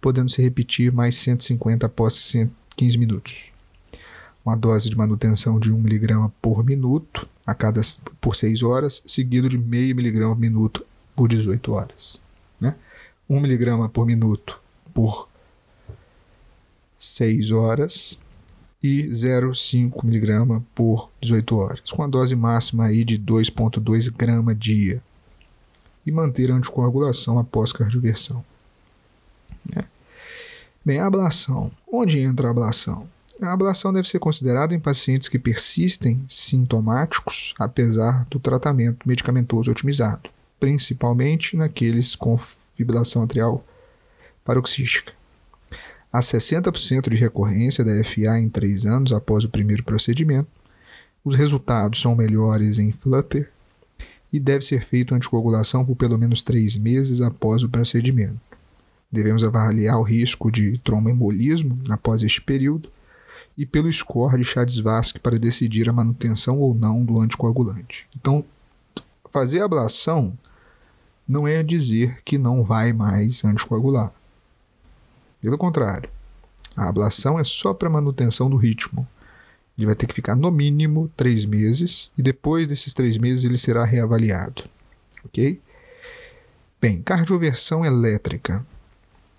podendo se repetir mais 150 após 15 minutos. Uma dose de manutenção de 1 mg por minuto a cada por 6 horas, seguido de meio miligrama por minuto por 18 horas né? 1 miligrama por minuto por 6 horas e 0,5 miligrama por 18 horas, com a dose máxima aí de 2,2 grama dia. E manter a anticoagulação após cardioversão. Né? Bem, a ablação. Onde entra a ablação? A ablação deve ser considerada em pacientes que persistem sintomáticos apesar do tratamento medicamentoso otimizado principalmente naqueles com fibrilação atrial paroxística. Há 60% de recorrência da FA em 3 anos após o primeiro procedimento. Os resultados são melhores em flutter e deve ser feita anticoagulação por pelo menos 3 meses após o procedimento. Devemos avaliar o risco de tromboembolismo após este período e pelo score de Chades-Vasque para decidir a manutenção ou não do anticoagulante. Então, fazer a ablação não é dizer que não vai mais anticoagular. Pelo contrário, a ablação é só para manutenção do ritmo. Ele vai ter que ficar no mínimo três meses e depois desses três meses ele será reavaliado. Ok? Bem, cardioversão elétrica.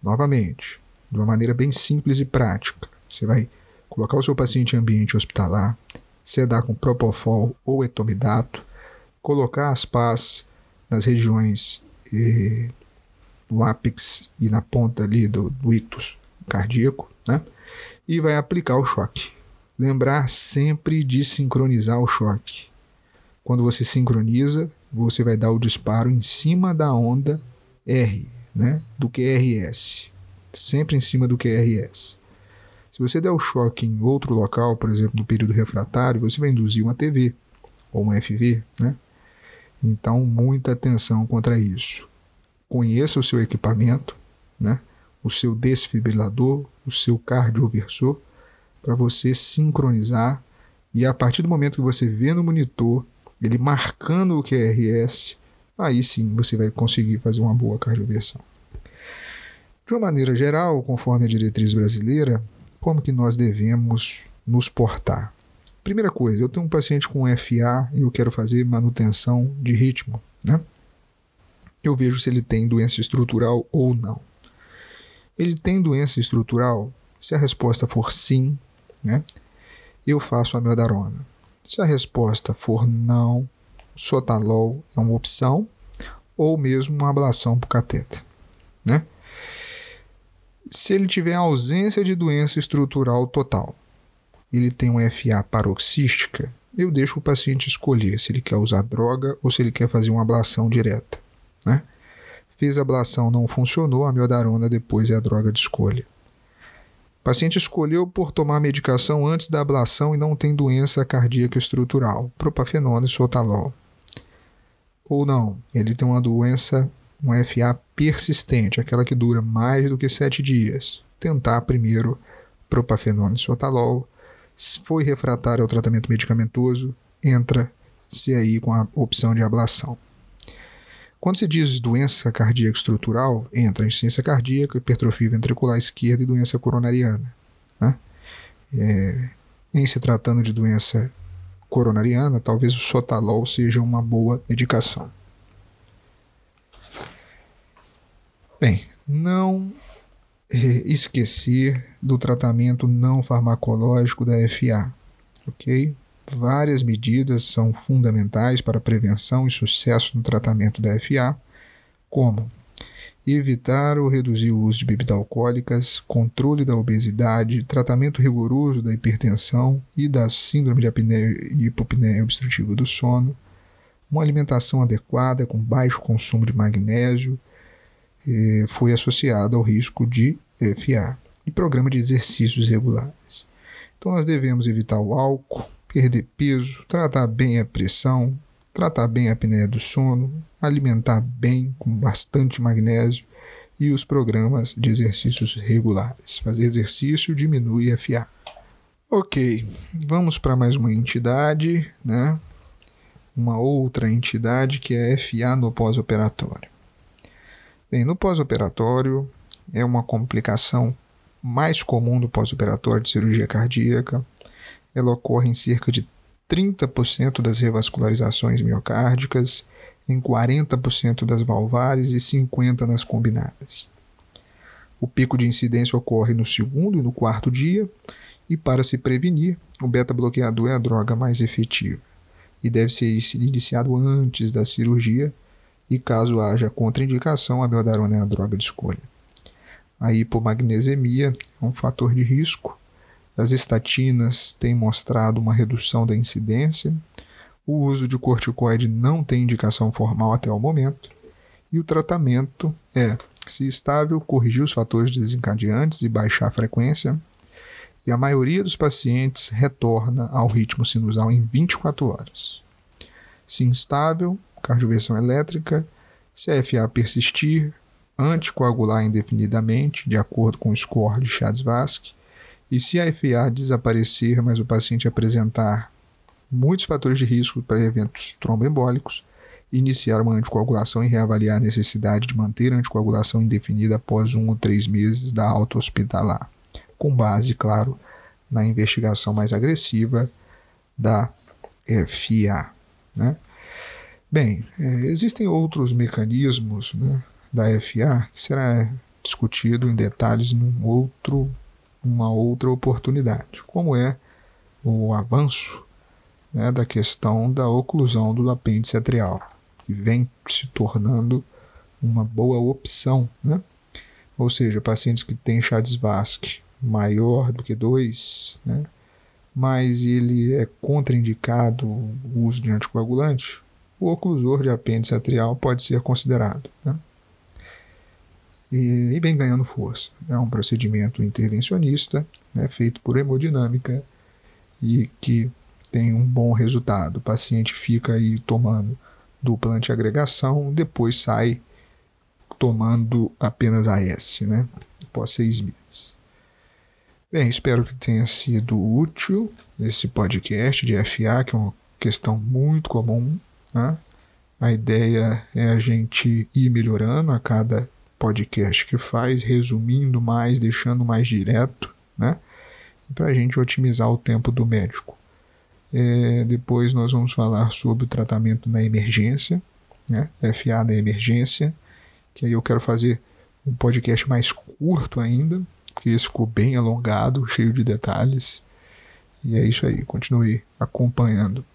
Novamente, de uma maneira bem simples e prática. Você vai colocar o seu paciente em ambiente hospitalar, sedar com propofol ou etomidato, colocar as pás nas regiões eh, do ápex e na ponta ali do, do ictus cardíaco, né? E vai aplicar o choque. Lembrar sempre de sincronizar o choque. Quando você sincroniza, você vai dar o disparo em cima da onda R, né? Do QRS. Sempre em cima do QRS. Se você der o choque em outro local, por exemplo, no período refratário, você vai induzir uma TV ou um FV, né? Então, muita atenção contra isso. Conheça o seu equipamento, né? o seu desfibrilador, o seu cardioversor, para você sincronizar e a partir do momento que você vê no monitor ele marcando o QRS, aí sim você vai conseguir fazer uma boa cardioversão. De uma maneira geral, conforme a diretriz brasileira, como que nós devemos nos portar? Primeira coisa, eu tenho um paciente com FA e eu quero fazer manutenção de ritmo, né? Eu vejo se ele tem doença estrutural ou não. Ele tem doença estrutural? Se a resposta for sim, né? Eu faço a meldarona. Se a resposta for não, sotalol é uma opção ou mesmo uma ablação por cateter, né? Se ele tiver ausência de doença estrutural total, ele tem uma FA paroxística, eu deixo o paciente escolher se ele quer usar droga ou se ele quer fazer uma ablação direta. Né? Fez a ablação, não funcionou, a miodarona depois é a droga de escolha. O paciente escolheu por tomar medicação antes da ablação e não tem doença cardíaca estrutural, propafenona e sotalol. Ou não, ele tem uma doença, uma FA persistente, aquela que dura mais do que sete dias. Tentar primeiro propafenona e sotalol, se foi refratário ao tratamento medicamentoso, entra-se aí com a opção de ablação. Quando se diz doença cardíaca estrutural, entra insuficiência cardíaca, hipertrofia ventricular esquerda e doença coronariana. Né? É, em se tratando de doença coronariana, talvez o sotalol seja uma boa medicação. Bem, não esquecer do tratamento não farmacológico da FA, ok? Várias medidas são fundamentais para a prevenção e sucesso no tratamento da FA, como evitar ou reduzir o uso de bebidas alcoólicas, controle da obesidade, tratamento rigoroso da hipertensão e da síndrome de apneia e hipopneia obstrutiva do sono, uma alimentação adequada com baixo consumo de magnésio eh, foi associada ao risco de FA e programa de exercícios regulares. Então nós devemos evitar o álcool, perder peso, tratar bem a pressão, tratar bem a apneia do sono, alimentar bem com bastante magnésio e os programas de exercícios regulares. Fazer exercício diminui FA. Ok, vamos para mais uma entidade, né? Uma outra entidade que é FA no pós-operatório. Bem, no pós-operatório é uma complicação mais comum do pós-operatório de cirurgia cardíaca. Ela ocorre em cerca de 30% das revascularizações miocárdicas, em 40% das valvares e 50% nas combinadas. O pico de incidência ocorre no segundo e no quarto dia, e para se prevenir, o beta-bloqueador é a droga mais efetiva e deve ser iniciado antes da cirurgia, e caso haja contraindicação, a meldarona é a droga de escolha. A hipomagnesemia é um fator de risco as estatinas têm mostrado uma redução da incidência. O uso de corticoide não tem indicação formal até o momento. E o tratamento é, se estável, corrigir os fatores desencadeantes e baixar a frequência. E a maioria dos pacientes retorna ao ritmo sinusal em 24 horas. Se instável, cardioversão elétrica. Se a FA persistir, anticoagular indefinidamente, de acordo com o score de Chades-Vasque e se a FA desaparecer, mas o paciente apresentar muitos fatores de risco para eventos tromboembólicos, iniciar uma anticoagulação e reavaliar a necessidade de manter a anticoagulação indefinida após um ou três meses da alta hospitalar, com base, claro, na investigação mais agressiva da FA. Né? Bem, é, existem outros mecanismos né, da FA que será discutido em detalhes num outro uma outra oportunidade, como é o avanço né, da questão da oclusão do apêndice atrial, que vem se tornando uma boa opção, né? ou seja, pacientes que têm Chades-Vasque maior do que 2, né? mas ele é contraindicado o uso de anticoagulante, o oclusor de apêndice atrial pode ser considerado. Né? E, e vem ganhando força. É um procedimento intervencionista né, feito por hemodinâmica e que tem um bom resultado. O paciente fica aí tomando dupla antiagregação, depois sai tomando apenas AS, né? Após seis meses. Bem, espero que tenha sido útil esse podcast de FA, que é uma questão muito comum. Né? A ideia é a gente ir melhorando a cada podcast que faz, resumindo mais, deixando mais direto, né? Para a gente otimizar o tempo do médico. É, depois nós vamos falar sobre o tratamento na emergência, né? FA na emergência, que aí eu quero fazer um podcast mais curto ainda, porque esse ficou bem alongado, cheio de detalhes. E é isso aí, continue acompanhando.